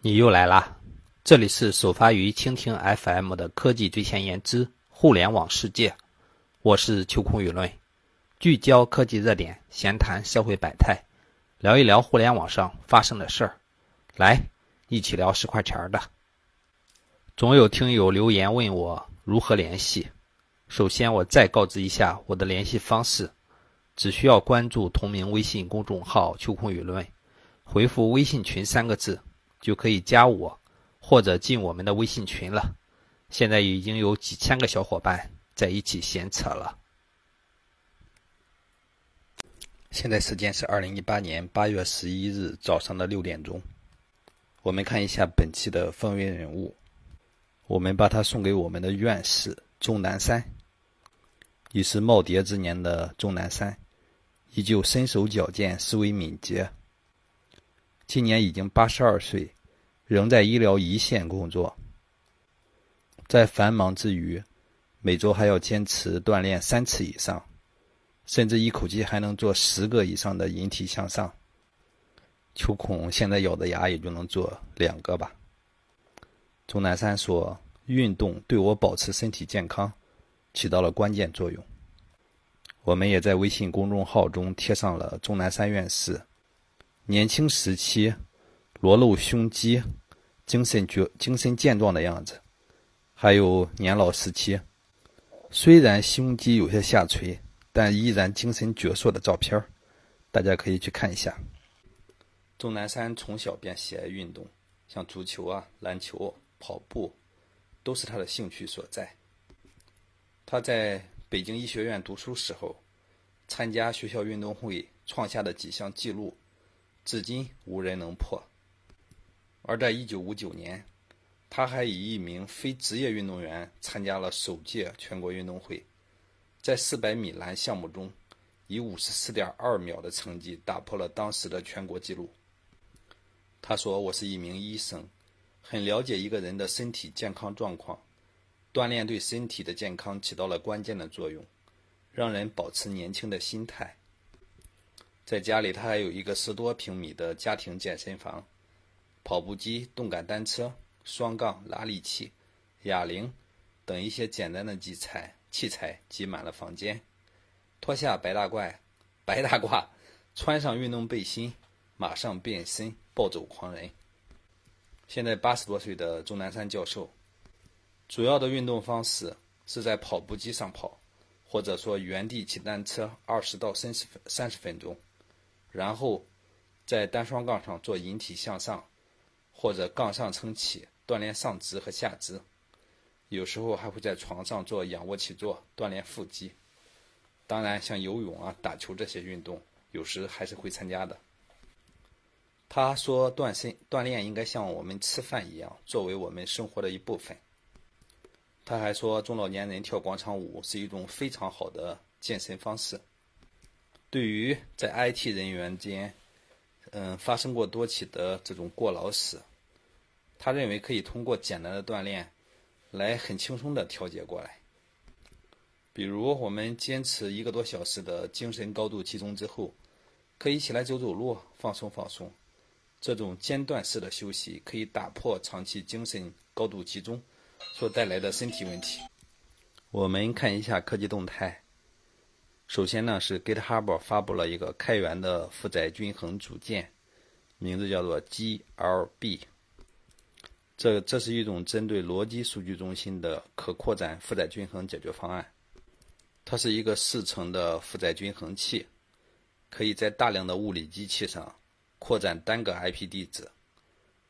你又来啦！这里是首发于蜻蜓 FM 的科技最前沿之互联网世界，我是秋空舆论，聚焦科技热点，闲谈社会百态，聊一聊互联网上发生的事儿，来一起聊十块钱的。总有听友留言问我如何联系，首先我再告知一下我的联系方式，只需要关注同名微信公众号“秋空舆论”，回复“微信群”三个字。就可以加我，或者进我们的微信群了。现在已经有几千个小伙伴在一起闲扯了。现在时间是二零一八年八月十一日早上的六点钟。我们看一下本期的风云人物，我们把它送给我们的院士钟南山。已是耄耋之年的钟南山，依旧身手矫健，思维敏捷。今年已经八十二岁，仍在医疗一线工作。在繁忙之余，每周还要坚持锻炼三次以上，甚至一口气还能做十个以上的引体向上。秋孔现在咬的牙也就能做两个吧。钟南山说：“运动对我保持身体健康起到了关键作用。”我们也在微信公众号中贴上了钟南山院士。年轻时期裸露胸肌，精神绝精神健壮的样子；还有年老时期，虽然胸肌有些下垂，但依然精神矍铄的照片大家可以去看一下。钟南山从小便喜爱运动，像足球啊、篮球、跑步，都是他的兴趣所在。他在北京医学院读书时候，参加学校运动会创下的几项纪录。至今无人能破。而在1959年，他还以一名非职业运动员参加了首届全国运动会，在400米栏项目中，以54.2秒的成绩打破了当时的全国纪录。他说：“我是一名医生，很了解一个人的身体健康状况，锻炼对身体的健康起到了关键的作用，让人保持年轻的心态。”在家里，他还有一个十多平米的家庭健身房，跑步机、动感单车、双杠、拉力器、哑铃等一些简单的器材器材挤满了房间。脱下白大褂，白大褂，穿上运动背心，马上变身暴走狂人。现在八十多岁的钟南山教授，主要的运动方式是在跑步机上跑，或者说原地骑单车二十到三十分三十分钟。然后，在单双杠上做引体向上，或者杠上撑起锻炼上肢和下肢。有时候还会在床上做仰卧起坐锻炼腹肌。当然，像游泳啊、打球这些运动，有时还是会参加的。他说：“锻身锻炼应该像我们吃饭一样，作为我们生活的一部分。”他还说：“中老年人跳广场舞是一种非常好的健身方式。”对于在 IT 人员间，嗯，发生过多起的这种过劳死，他认为可以通过简单的锻炼，来很轻松的调节过来。比如我们坚持一个多小时的精神高度集中之后，可以起来走走路，放松放松。这种间断式的休息可以打破长期精神高度集中所带来的身体问题。我们看一下科技动态。首先呢，是 GitHub 发布了一个开源的负载均衡组件，名字叫做 GLB。这这是一种针对逻辑数据中心的可扩展负载均衡解决方案。它是一个四层的负载均衡器，可以在大量的物理机器上扩展单个 IP 地址。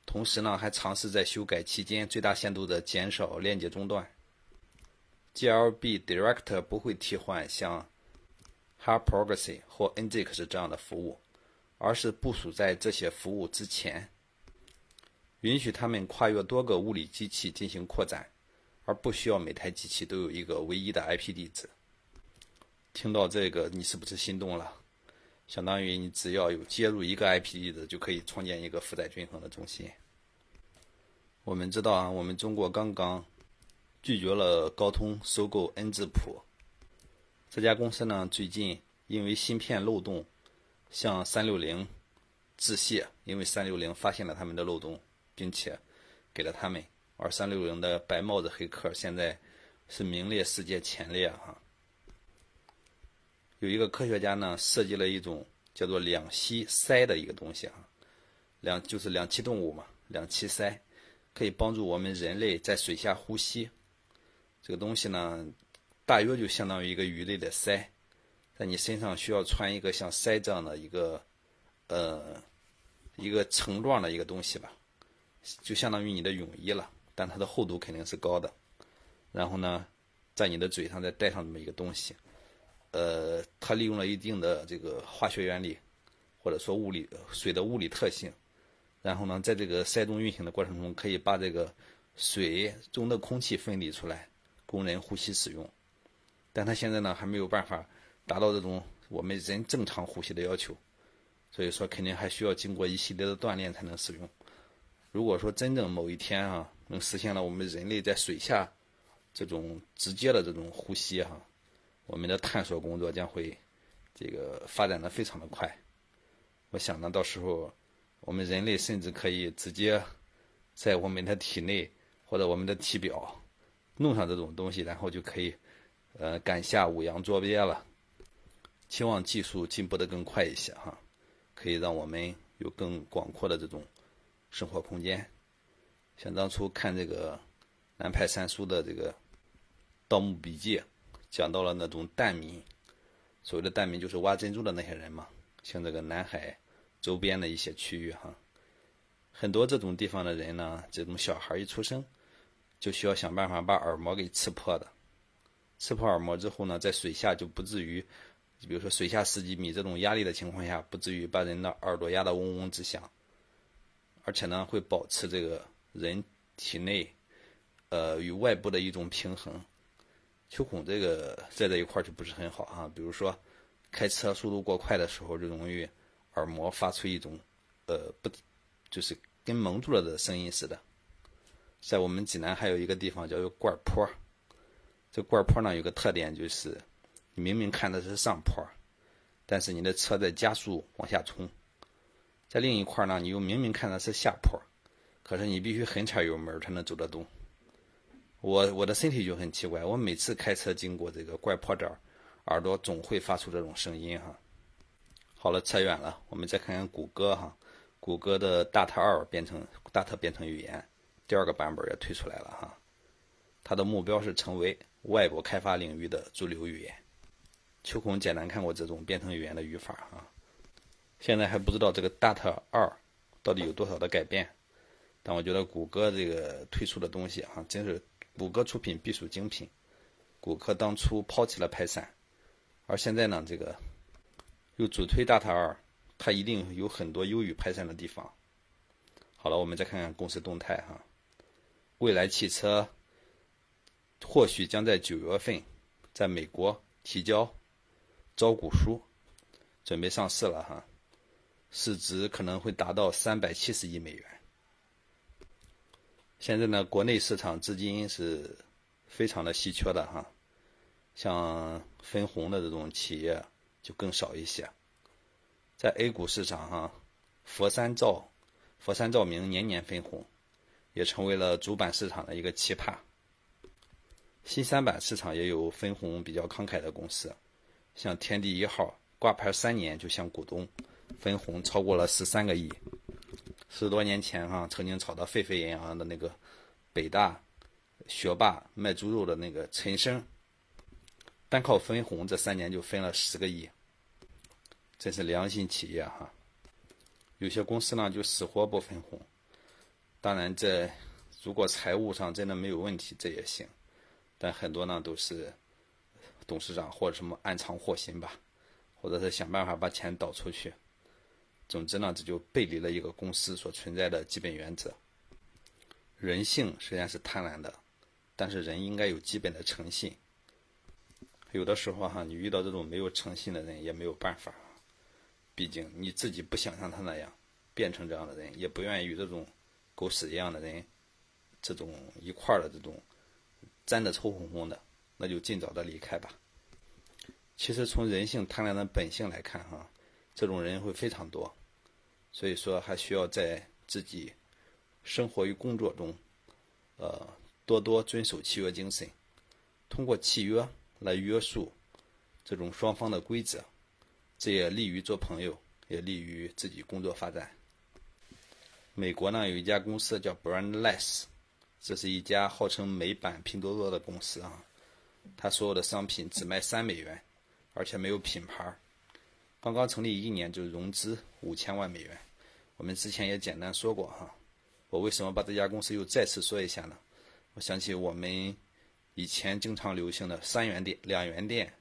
同时呢，还尝试在修改期间最大限度的减少链接中断。GLB Director 不会替换像 Hard Progress 或 NGX 这样的服务，而是部署在这些服务之前，允许他们跨越多个物理机器进行扩展，而不需要每台机器都有一个唯一的 IP 地址。听到这个，你是不是心动了？相当于你只要有接入一个 IP 地址，就可以创建一个负载均衡的中心。我们知道啊，我们中国刚刚拒绝了高通收购恩智浦。这家公司呢，最近因为芯片漏洞，向三六零致谢，因为三六零发现了他们的漏洞，并且给了他们。二三六零的白帽子黑客现在是名列世界前列哈。有一个科学家呢，设计了一种叫做两栖鳃的一个东西哈，两就是两栖动物嘛，两栖鳃可以帮助我们人类在水下呼吸。这个东西呢，大约就相当于一个鱼类的鳃，在你身上需要穿一个像鳃这样的一个呃一个层状的一个东西吧，就相当于你的泳衣了。但它的厚度肯定是高的，然后呢，在你的嘴上再带上这么一个东西，呃，它利用了一定的这个化学原理，或者说物理水的物理特性，然后呢，在这个鳃中运行的过程中，可以把这个水中的空气分离出来，供人呼吸使用。但它现在呢，还没有办法达到这种我们人正常呼吸的要求，所以说肯定还需要经过一系列的锻炼才能使用。如果说真正某一天啊，能实现了我们人类在水下这种直接的这种呼吸哈，我们的探索工作将会这个发展的非常的快。我想呢，到时候我们人类甚至可以直接在我们的体内或者我们的体表弄上这种东西，然后就可以呃赶下五洋捉鳖了。期望技术进步的更快一些哈，可以让我们有更广阔的这种。生活空间，想当初看这个南派三叔的这个《盗墓笔记》，讲到了那种蛋民，所谓的蛋民就是挖珍珠的那些人嘛。像这个南海周边的一些区域哈，很多这种地方的人呢，这种小孩一出生，就需要想办法把耳膜给刺破的。刺破耳膜之后呢，在水下就不至于，比如说水下十几米这种压力的情况下，不至于把人的耳朵压得嗡嗡直响。而且呢，会保持这个人体内，呃，与外部的一种平衡。秋孔这个在这一块就不是很好哈。比如说，开车速度过快的时候，就容易耳膜发出一种，呃，不，就是跟蒙住了的声音似的。在我们济南还有一个地方叫做罐坡，这罐坡呢有个特点就是，你明明看的是上坡，但是你的车在加速往下冲。在另一块呢，你又明明看的是下坡，可是你必须狠踩油门才能走得动。我我的身体就很奇怪，我每次开车经过这个怪坡这儿，耳朵总会发出这种声音哈。好了，扯远了，我们再看看谷歌哈，谷歌的 Data 二编程 Data 编程语言第二个版本也推出来了哈，它的目标是成为外国开发领域的主流语言。秋空简单看过这种编程语言的语法哈。现在还不知道这个 Data 二到底有多少的改变，但我觉得谷歌这个推出的东西啊，真是谷歌出品必属精品。谷歌当初抛弃了 Python，而现在呢，这个又主推 Data 二，它一定有很多优于 Python 的地方。好了，我们再看看公司动态哈，蔚来汽车或许将在九月份在美国提交招股书，准备上市了哈。市值可能会达到三百七十亿美元。现在呢，国内市场资金是非常的稀缺的哈，像分红的这种企业就更少一些。在 A 股市场哈，佛山照、佛山照明年年分红，也成为了主板市场的一个奇葩。新三板市场也有分红比较慷慨的公司，像天地一号挂牌三年就向股东。分红超过了十三个亿，十多年前哈，曾经炒得沸沸扬扬的那个北大学霸卖猪肉的那个陈生，单靠分红这三年就分了十个亿，真是良心企业哈。有些公司呢就死活不分红，当然这如果财务上真的没有问题这也行，但很多呢都是董事长或者什么暗藏祸心吧，或者是想办法把钱倒出去。总之呢，这就背离了一个公司所存在的基本原则。人性虽然是贪婪的，但是人应该有基本的诚信。有的时候哈，你遇到这种没有诚信的人也没有办法，毕竟你自己不想像他那样变成这样的人，也不愿意与这种狗屎一样的人这种一块儿的这种粘得臭烘烘的，那就尽早的离开吧。其实从人性贪婪的本性来看哈，这种人会非常多。所以说，还需要在自己生活与工作中，呃，多多遵守契约精神，通过契约来约束这种双方的规则，这也利于做朋友，也利于自己工作发展。美国呢有一家公司叫 Brandless，这是一家号称美版拼多多的公司啊，它所有的商品只卖三美元，而且没有品牌儿。刚刚成立一年就融资五千万美元，我们之前也简单说过哈。我为什么把这家公司又再次说一下呢？我想起我们以前经常流行的三元店、两元店、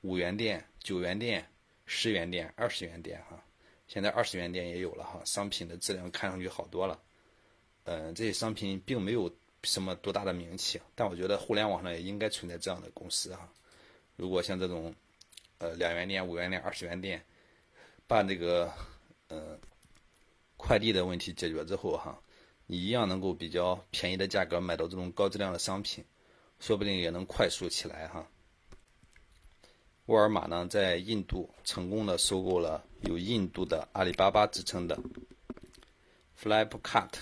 五元店、九元店、十元店、二十元店哈。现在二十元店也有了哈，商品的质量看上去好多了。嗯，这些商品并没有什么多大的名气，但我觉得互联网上也应该存在这样的公司哈。如果像这种。呃，两元店、五元店、二十元店，把这个呃快递的问题解决之后哈，你一样能够比较便宜的价格买到这种高质量的商品，说不定也能快速起来哈。沃尔玛呢，在印度成功的收购了有“印度的阿里巴巴”之称的 Flipkart。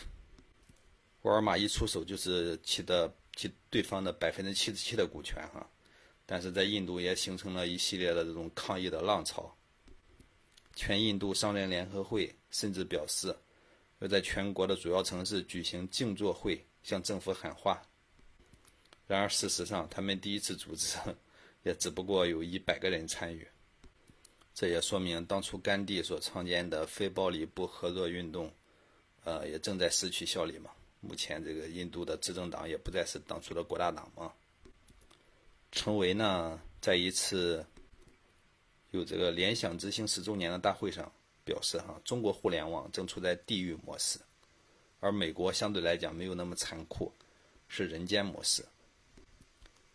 沃尔玛一出手就是其的其对方的百分之七十七的股权哈。但是在印度也形成了一系列的这种抗议的浪潮，全印度商人联合会甚至表示要在全国的主要城市举行静坐会，向政府喊话。然而事实上，他们第一次组织也只不过有一百个人参与，这也说明当初甘地所创建的非暴力不合作运动，呃，也正在失去效力嘛。目前这个印度的执政党也不再是当初的国大党嘛。陈为呢，在一次有这个联想之星十周年的大会上表示：“哈，中国互联网正处在地狱模式，而美国相对来讲没有那么残酷，是人间模式。”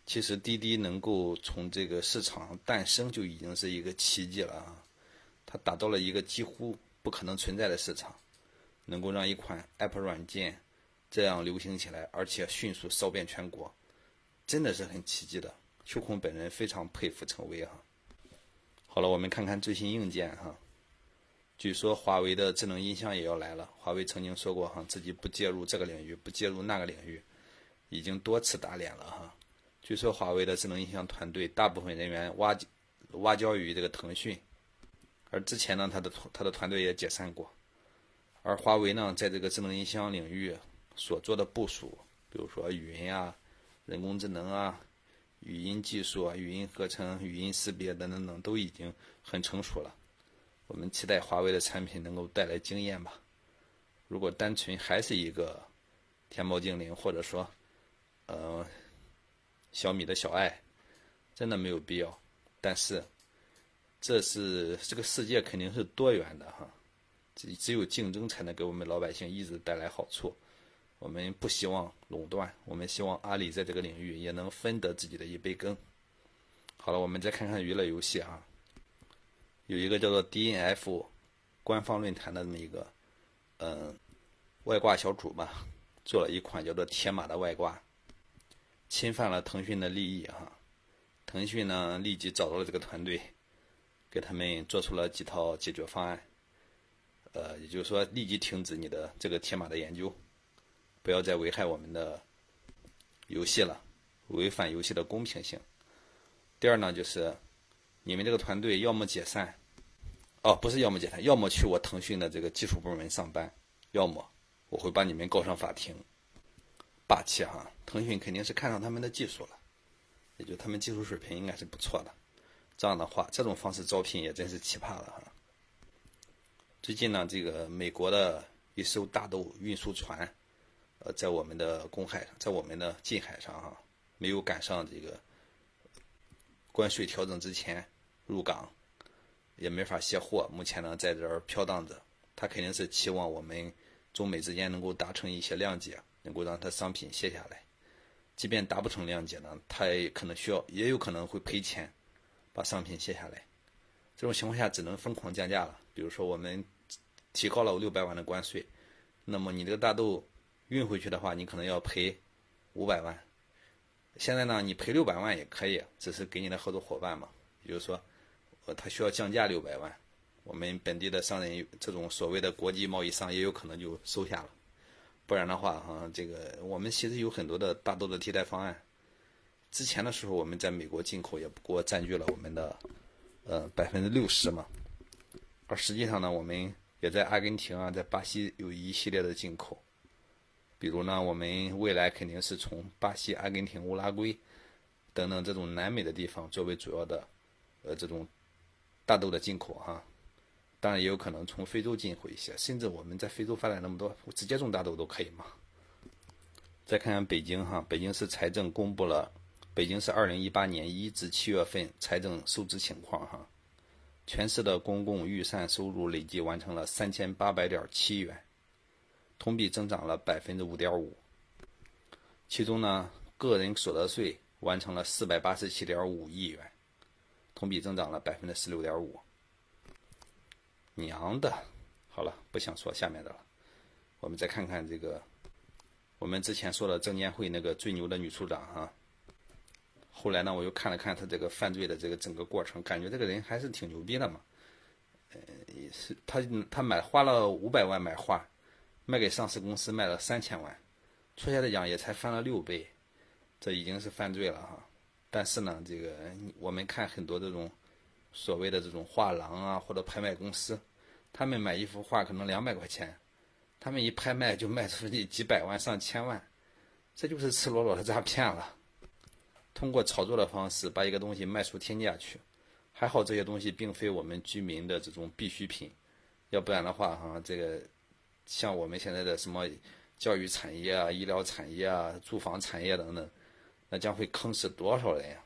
其实滴滴能够从这个市场诞生就已经是一个奇迹了啊！它打造了一个几乎不可能存在的市场，能够让一款 App 软件这样流行起来，而且迅速烧遍全国，真的是很奇迹的。秋空本人非常佩服陈威哈。好了，我们看看最新硬件哈。据说华为的智能音箱也要来了。华为曾经说过哈，自己不介入这个领域，不介入那个领域，已经多次打脸了哈。据说华为的智能音箱团队大部分人员挖挖交于这个腾讯，而之前呢，他的他的团队也解散过。而华为呢，在这个智能音箱领域所做的部署，比如说语音啊、人工智能啊。语音技术啊，语音合成、语音识别等等等，都已经很成熟了。我们期待华为的产品能够带来惊艳吧。如果单纯还是一个天猫精灵，或者说，呃，小米的小爱，真的没有必要。但是，这是这个世界肯定是多元的哈，只只有竞争才能给我们老百姓一直带来好处。我们不希望垄断，我们希望阿里在这个领域也能分得自己的一杯羹。好了，我们再看看娱乐游戏啊，有一个叫做 DNF 官方论坛的这么一个，嗯，外挂小组吧，做了一款叫做铁马的外挂，侵犯了腾讯的利益哈。腾讯呢立即找到了这个团队，给他们做出了几套解决方案，呃，也就是说立即停止你的这个铁马的研究。不要再危害我们的游戏了，违反游戏的公平性。第二呢，就是你们这个团队要么解散，哦，不是要么解散，要么去我腾讯的这个技术部门上班，要么我会把你们告上法庭。霸气哈！腾讯肯定是看上他们的技术了，也就他们技术水平应该是不错的。这样的话，这种方式招聘也真是奇葩了哈。最近呢，这个美国的一艘大豆运输船。呃，在我们的公海上，在我们的近海上哈，没有赶上这个关税调整之前入港，也没法卸货。目前呢，在这儿飘荡着。他肯定是期望我们中美之间能够达成一些谅解，能够让他商品卸下来。即便达不成谅解呢，他也可能需要，也有可能会赔钱把商品卸下来。这种情况下，只能疯狂降价了。比如说，我们提高了六百万的关税，那么你这个大豆。运回去的话，你可能要赔五百万。现在呢，你赔六百万也可以，只是给你的合作伙伴嘛。也就是说，呃，他需要降价六百万，我们本地的商人，这种所谓的国际贸易商也有可能就收下了。不然的话哈，这个我们其实有很多的大豆的替代方案。之前的时候，我们在美国进口也不过占据了我们的呃百分之六十嘛，而实际上呢，我们也在阿根廷啊，在巴西有一系列的进口。比如呢，我们未来肯定是从巴西、阿根廷、乌拉圭等等这种南美的地方作为主要的呃这种大豆的进口哈。当然也有可能从非洲进口一些，甚至我们在非洲发展那么多，直接种大豆都可以嘛。再看看北京哈，北京市财政公布了北京市二零一八年一至七月份财政收支情况哈，全市的公共预算收入累计完成了三千八百点七元。同比增长了百分之五点五，其中呢，个人所得税完成了四百八十七点五亿元，同比增长了百分之十六点五。娘的，好了，不想说下面的了。我们再看看这个，我们之前说的证监会那个最牛的女处长哈，后来呢，我又看了看她这个犯罪的这个整个过程，感觉这个人还是挺牛逼的嘛。呃，是他他买花了五百万买画。卖给上市公司卖了三千万，出来的讲也才翻了六倍，这已经是犯罪了哈。但是呢，这个我们看很多这种所谓的这种画廊啊或者拍卖公司，他们买一幅画可能两百块钱，他们一拍卖就卖出去几百万上千万，这就是赤裸裸的诈骗了。通过炒作的方式把一个东西卖出天价去，还好这些东西并非我们居民的这种必需品，要不然的话哈这个。像我们现在的什么教育产业啊、医疗产业啊、住房产业等等，那将会坑死多少人呀？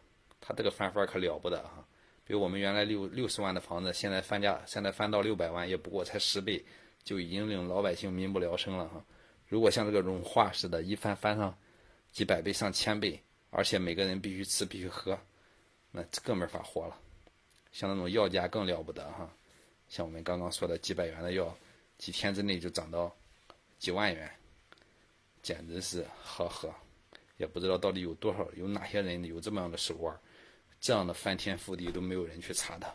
他这个翻番可了不得哈！比如我们原来六六十万的房子，现在翻价，现在翻到六百万，也不过才十倍，就已经令老百姓民不聊生了哈。如果像这个融化似的，一翻翻上几百倍、上千倍，而且每个人必须吃、必须喝，那更没法活了。像那种药价更了不得哈，像我们刚刚说的几百元的药。几天之内就涨到几万元，简直是呵呵，也不知道到底有多少有哪些人有这么样的手腕，这样的翻天覆地都没有人去查他。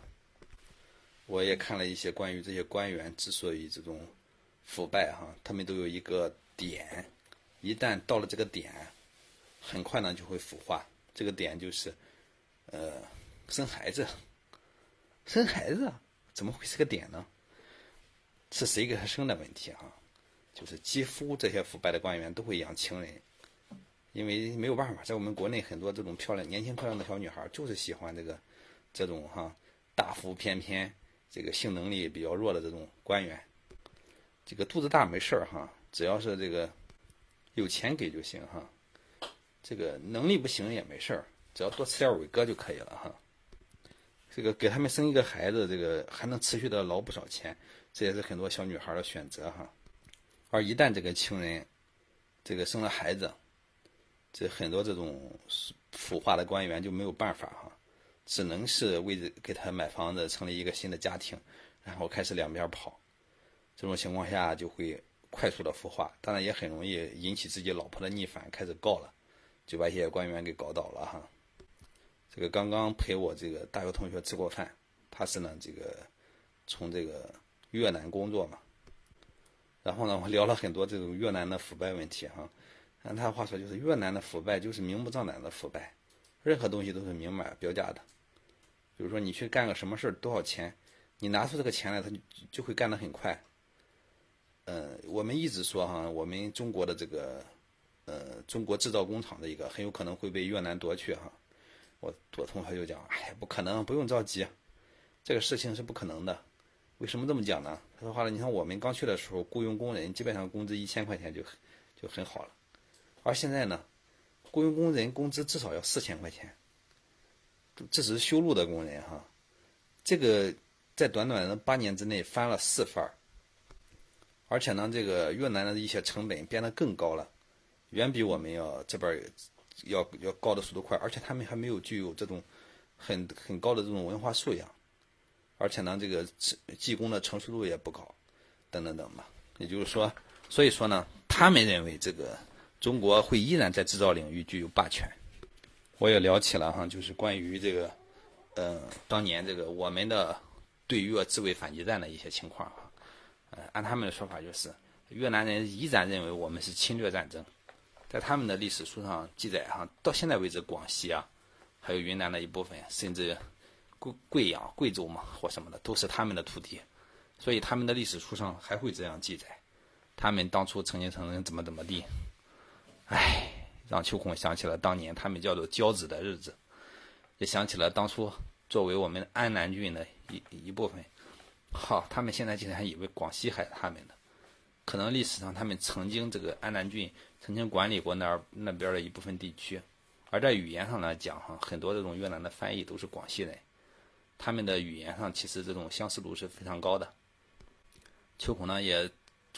我也看了一些关于这些官员之所以这种腐败哈，他们都有一个点，一旦到了这个点，很快呢就会腐化。这个点就是，呃，生孩子，生孩子怎么会是个点呢？是谁给他生的问题啊？就是几乎这些腐败的官员都会养情人，因为没有办法，在我们国内很多这种漂亮、年轻漂亮的小女孩就是喜欢这个这种哈大腹翩翩、这个性能力比较弱的这种官员。这个肚子大没事儿哈，只要是这个有钱给就行哈。这个能力不行也没事儿，只要多吃点伟哥就可以了哈。这个给他们生一个孩子，这个还能持续的捞不少钱。这也是很多小女孩的选择哈，而一旦这个情人，这个生了孩子，这很多这种腐化的官员就没有办法哈，只能是为给他买房子，成立一个新的家庭，然后开始两边跑，这种情况下就会快速的腐化，当然也很容易引起自己老婆的逆反，开始告了，就把一些官员给搞倒了哈。这个刚刚陪我这个大学同学吃过饭，他是呢这个从这个。越南工作嘛，然后呢，我聊了很多这种越南的腐败问题哈。按他话说，就是越南的腐败就是明目张胆的腐败，任何东西都是明码标价的。比如说你去干个什么事儿，多少钱，你拿出这个钱来，他就就会干得很快。呃，我们一直说哈，我们中国的这个呃中国制造工厂的一个很有可能会被越南夺去哈。我我同学就讲，哎，不可能，不用着急，这个事情是不可能的。为什么这么讲呢？他说话了，你看我们刚去的时候，雇佣工人基本上工资一千块钱就就很好了，而现在呢，雇佣工人工资至少要四千块钱，这只是修路的工人哈，这个在短短的八年之内翻了四番而且呢，这个越南的一些成本变得更高了，远比我们要这边要要高的速度快，而且他们还没有具有这种很很高的这种文化素养。而且呢，这个技工的成熟度也不高，等等等吧。也就是说，所以说呢，他们认为这个中国会依然在制造领域具有霸权。我也聊起了哈，就是关于这个，呃，当年这个我们的对越自卫反击战的一些情况哈。呃，按他们的说法就是，越南人依然认为我们是侵略战争，在他们的历史书上记载哈，到现在为止，广西啊，还有云南的一部分，甚至贵贵阳、贵州嘛或什么的，都是他们的土地，所以他们的历史书上还会这样记载，他们当初曾经曾经怎么怎么地，唉，让秋孔想起了当年他们叫做交子的日子，也想起了当初作为我们安南郡的一一部分，好，他们现在竟然以为广西还是他们的。可能历史上他们曾经这个安南郡曾经管理过那儿那边的一部分地区，而在语言上来讲哈，很多这种越南的翻译都是广西人，他们的语言上其实这种相似度是非常高的。秋孔呢也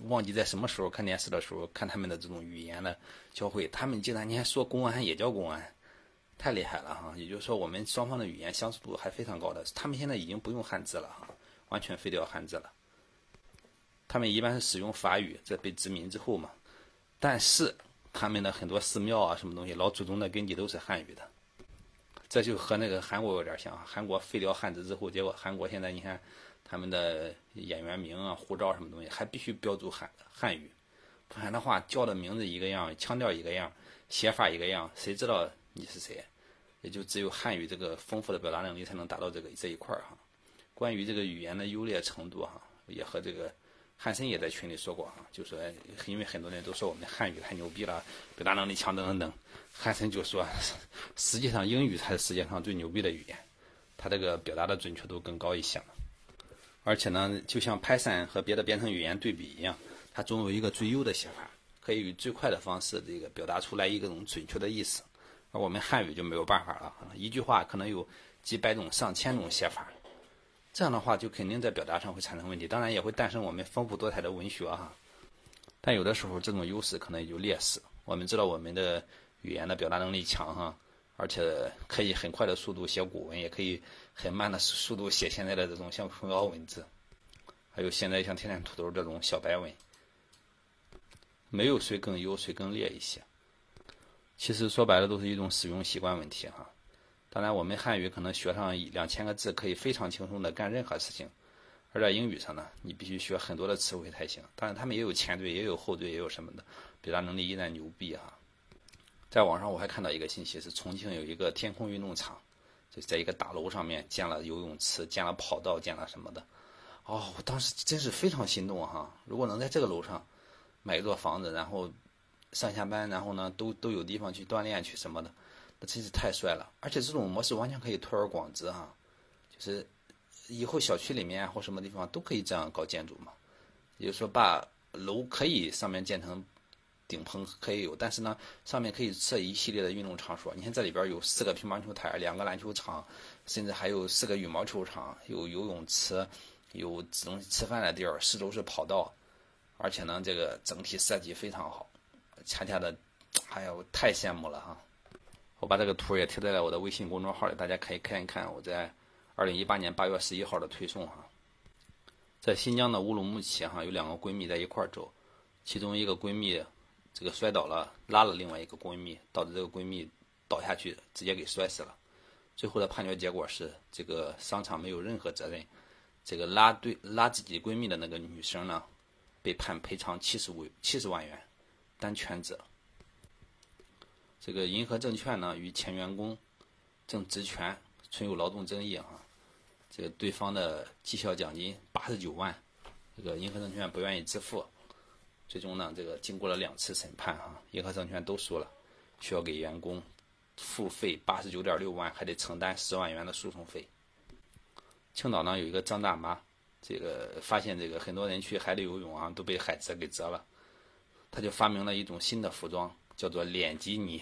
忘记在什么时候看电视的时候看他们的这种语言的交汇，他们竟然你还说公安也叫公安，太厉害了哈！也就是说我们双方的语言相似度还非常高的，他们现在已经不用汉字了哈，完全废掉汉字了。他们一般是使用法语，在被殖民之后嘛，但是他们的很多寺庙啊，什么东西，老祖宗的根基都是汉语的，这就和那个韩国有点像。韩国废掉汉字之后，结果韩国现在你看，他们的演员名啊、护照什么东西还必须标注汉汉语，不然的话叫的名字一个样，腔调一个样，写法一个样，谁知道你是谁？也就只有汉语这个丰富的表达能力才能达到这个这一块儿哈。关于这个语言的优劣程度哈，也和这个。汉森也在群里说过啊，就说因为很多人都说我们汉语太牛逼了，表达能力强等等等。汉森就说，实际上英语才是世界上最牛逼的语言，它这个表达的准确度更高一些。而且呢，就像 Python 和别的编程语言对比一样，它总有一个最优的写法，可以以最快的方式这个表达出来一种准确的意思。而我们汉语就没有办法了，一句话可能有几百种、上千种写法。这样的话，就肯定在表达上会产生问题，当然也会诞生我们丰富多彩的文学哈。但有的时候，这种优势可能也就劣势。我们知道我们的语言的表达能力强哈，而且可以很快的速度写古文，也可以很慢的速度写现在的这种像琼瑶文字，还有现在像天天土豆这种小白文。没有谁更优，谁更劣一些。其实说白了，都是一种使用习惯问题哈。当然，我们汉语可能学上一两千个字，可以非常轻松的干任何事情；而在英语上呢，你必须学很多的词汇才行。当然，他们也有前缀，也有后缀，也有什么的，表达能力依然牛逼哈。在网上我还看到一个信息，是重庆有一个天空运动场，就在一个大楼上面建了游泳池，建了跑道，建了什么的。哦，我当时真是非常心动哈！如果能在这个楼上买一座房子，然后上下班，然后呢都都有地方去锻炼去什么的。真是太帅了，而且这种模式完全可以推而广之哈，就是以后小区里面或什么地方都可以这样搞建筑嘛。也就是说，把楼可以上面建成顶棚可以有，但是呢，上面可以设一系列的运动场所。你看这里边有四个乒乓球台，两个篮球场，甚至还有四个羽毛球场，有游泳池，有这种吃饭的地儿，四周是跑道，而且呢，这个整体设计非常好，恰恰的，哎呀，我太羡慕了哈。我把这个图也贴在了我的微信公众号里，大家可以看一看我在二零一八年八月十一号的推送哈。在新疆的乌鲁木齐哈，有两个闺蜜在一块儿走，其中一个闺蜜这个摔倒了，拉了另外一个闺蜜，导致这个闺蜜倒下去，直接给摔死了。最后的判决结果是，这个商场没有任何责任，这个拉对拉自己闺蜜的那个女生呢，被判赔偿七十五七十万元，担全责。这个银河证券呢，与前员工郑职权存有劳动争议啊。这个对方的绩效奖金八十九万，这个银河证券不愿意支付。最终呢，这个经过了两次审判啊，银河证券都输了，需要给员工付费八十九点六万，还得承担十万元的诉讼费。青岛呢有一个张大妈，这个发现这个很多人去海里游泳啊，都被海蜇给蛰了，他就发明了一种新的服装。叫做脸基尼，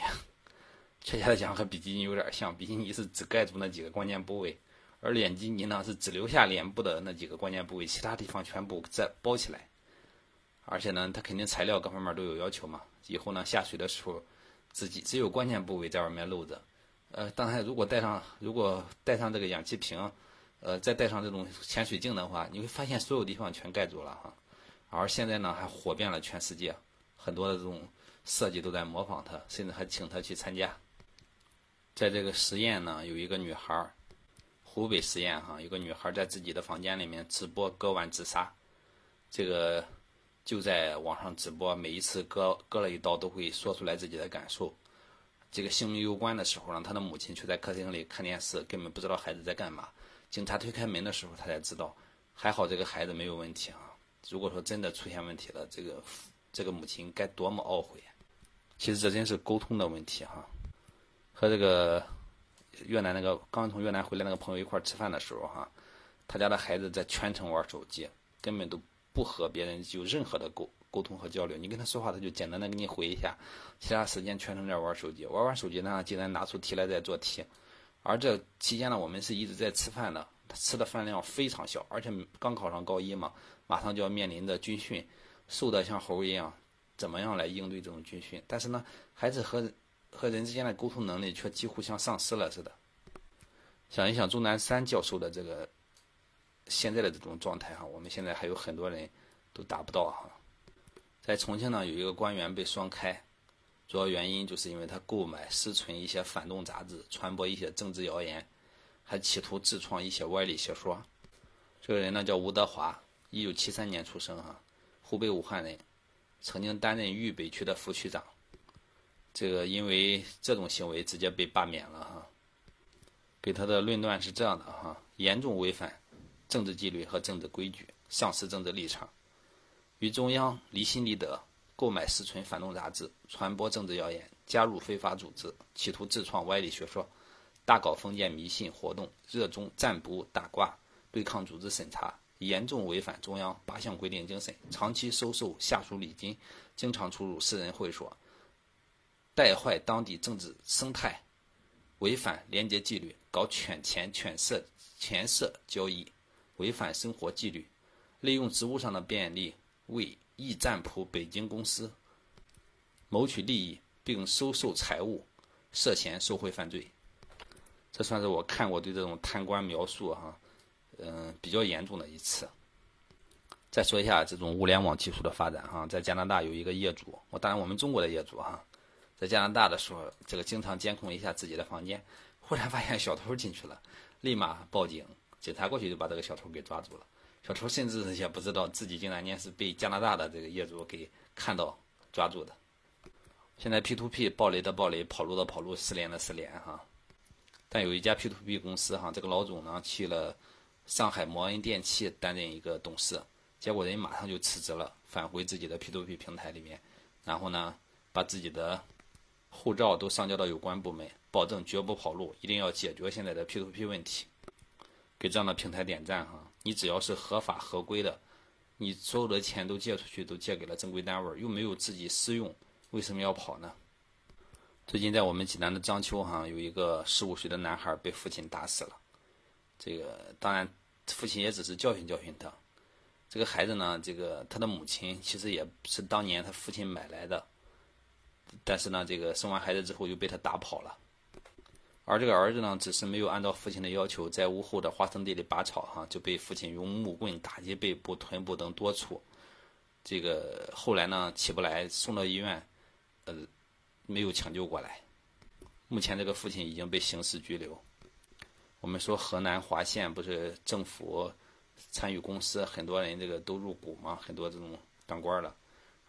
确切的讲和比基尼有点像。比基尼是只盖住那几个关键部位，而脸基尼呢是只留下脸部的那几个关键部位，其他地方全部再包起来。而且呢，它肯定材料各方面都有要求嘛。以后呢下水的时候，自己只有关键部位在外面露着。呃，当然如果带上如果带上这个氧气瓶，呃，再带上这种潜水镜的话，你会发现所有地方全盖住了哈。而现在呢还火遍了全世界，很多的这种。设计都在模仿他，甚至还请他去参加。在这个实验呢，有一个女孩儿，湖北实验哈，有个女孩在自己的房间里面直播割腕自杀。这个就在网上直播，每一次割割了一刀都会说出来自己的感受。这个性命攸关的时候呢，他的母亲却在客厅里看电视，根本不知道孩子在干嘛。警察推开门的时候，他才知道，还好这个孩子没有问题啊。如果说真的出现问题了，这个这个母亲该多么懊悔！其实这真是沟通的问题哈。和这个越南那个刚从越南回来那个朋友一块吃饭的时候哈，他家的孩子在全程玩手机，根本都。不和别人有任何的沟沟通和交流，你跟他说话，他就简单的给你回一下，其他时间全程在玩手机，玩完手机呢，竟然拿出题来在做题，而这期间呢，我们是一直在吃饭的，他吃的饭量非常小，而且刚考上高一嘛，马上就要面临着军训，瘦得像猴一样，怎么样来应对这种军训？但是呢，孩子和和人之间的沟通能力却几乎像丧失了似的。想一想钟南山教授的这个。现在的这种状态哈，我们现在还有很多人都达不到哈。在重庆呢，有一个官员被双开，主要原因就是因为他购买私存一些反动杂志，传播一些政治谣言，还企图自创一些歪理邪说。这个人呢叫吴德华，一九七三年出生哈，湖北武汉人，曾经担任渝北区的副区长。这个因为这种行为直接被罢免了哈。给他的论断是这样的哈，严重违反。政治纪律和政治规矩，丧失政治立场，与中央离心离德，购买私存反动杂志，传播政治谣言，加入非法组织，企图自创歪理学说，大搞封建迷信活动，热衷占卜打卦，对抗组织审查，严重违反中央八项规定精神，长期收受下属礼金，经常出入私人会所，带坏当地政治生态，违反廉洁纪律，搞权钱权色权色交易。违反生活纪律，利用职务上的便利为驿占卜北京公司谋取利益，并收受财物，涉嫌受贿犯罪。这算是我看过对这种贪官描述哈，嗯，比较严重的一次。再说一下这种物联网技术的发展哈，在加拿大有一个业主，我当然我们中国的业主哈，在加拿大的时候，这个经常监控一下自己的房间，忽然发现小偷进去了，立马报警。警察过去就把这个小偷给抓住了，小偷甚至也不知道自己竟然间是被加拿大的这个业主给看到抓住的。现在 P2P 暴雷的暴雷，跑路的跑路，失联的失联哈。但有一家 P2P 公司哈，这个老总呢去了上海摩恩电器担任一个董事，结果人马上就辞职了，返回自己的 P2P 平台里面，然后呢把自己的护照都上交到有关部门，保证绝不跑路，一定要解决现在的 P2P 问题。给这样的平台点赞哈！你只要是合法合规的，你所有的钱都借出去，都借给了正规单位，又没有自己私用，为什么要跑呢？最近在我们济南的章丘哈，有一个十五岁的男孩被父亲打死了。这个当然，父亲也只是教训教训他。这个孩子呢，这个他的母亲其实也是当年他父亲买来的，但是呢，这个生完孩子之后又被他打跑了。而这个儿子呢，只是没有按照父亲的要求，在屋后的花生地里拔草，哈，就被父亲用木棍打击背部、臀部等多处。这个后来呢，起不来，送到医院，呃，没有抢救过来。目前这个父亲已经被刑事拘留。我们说河南滑县不是政府参与公司，很多人这个都入股嘛，很多这种当官的，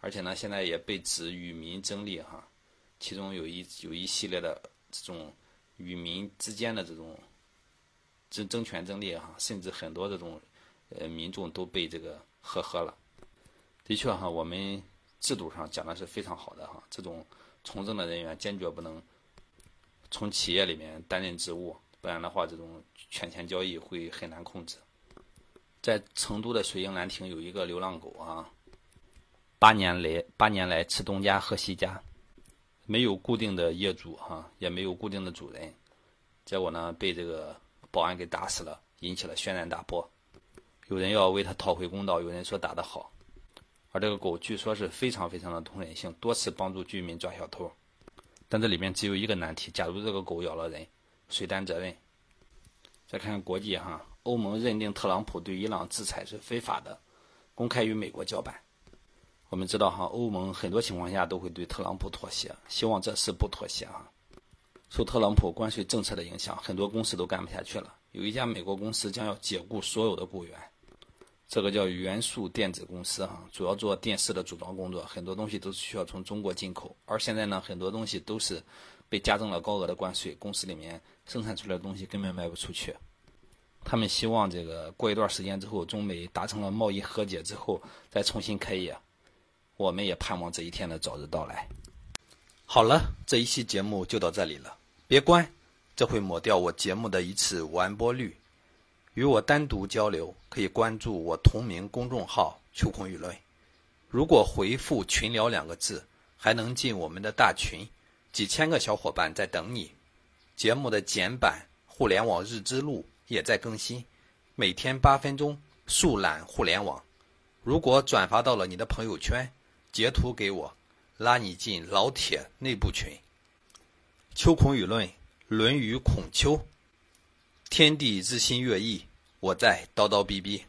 而且呢，现在也被指与民争利，哈，其中有一有一系列的这种。与民之间的这种争争权争利哈，甚至很多这种呃民众都被这个呵呵了。的确哈，我们制度上讲的是非常好的哈，这种从政的人员坚决不能从企业里面担任职务，不然的话这种权钱交易会很难控制。在成都的水英兰亭有一个流浪狗啊，八年来八年来吃东家喝西家。没有固定的业主哈，也没有固定的主人，结果呢被这个保安给打死了，引起了轩然大波。有人要为他讨回公道，有人说打得好。而这个狗据说是非常非常的通人性，多次帮助居民抓小偷。但这里面只有一个难题：假如这个狗咬了人，谁担责任？再看看国际哈，欧盟认定特朗普对伊朗制裁是非法的，公开与美国叫板。我们知道哈，欧盟很多情况下都会对特朗普妥协，希望这次不妥协哈。受特朗普关税政策的影响，很多公司都干不下去了。有一家美国公司将要解雇所有的雇员，这个叫元素电子公司哈，主要做电视的组装工作，很多东西都是需要从中国进口。而现在呢，很多东西都是被加征了高额的关税，公司里面生产出来的东西根本卖不出去。他们希望这个过一段时间之后，中美达成了贸易和解之后再重新开业。我们也盼望这一天的早日到来。好了，这一期节目就到这里了，别关，这会抹掉我节目的一次完播率。与我单独交流，可以关注我同名公众号“秋空舆论”。如果回复“群聊”两个字，还能进我们的大群，几千个小伙伴在等你。节目的简版《互联网日之路》也在更新，每天八分钟速览互联网。如果转发到了你的朋友圈，截图给我，拉你进老铁内部群。秋孔舆论，《论语》孔丘。天地日新月异，我在叨叨逼逼。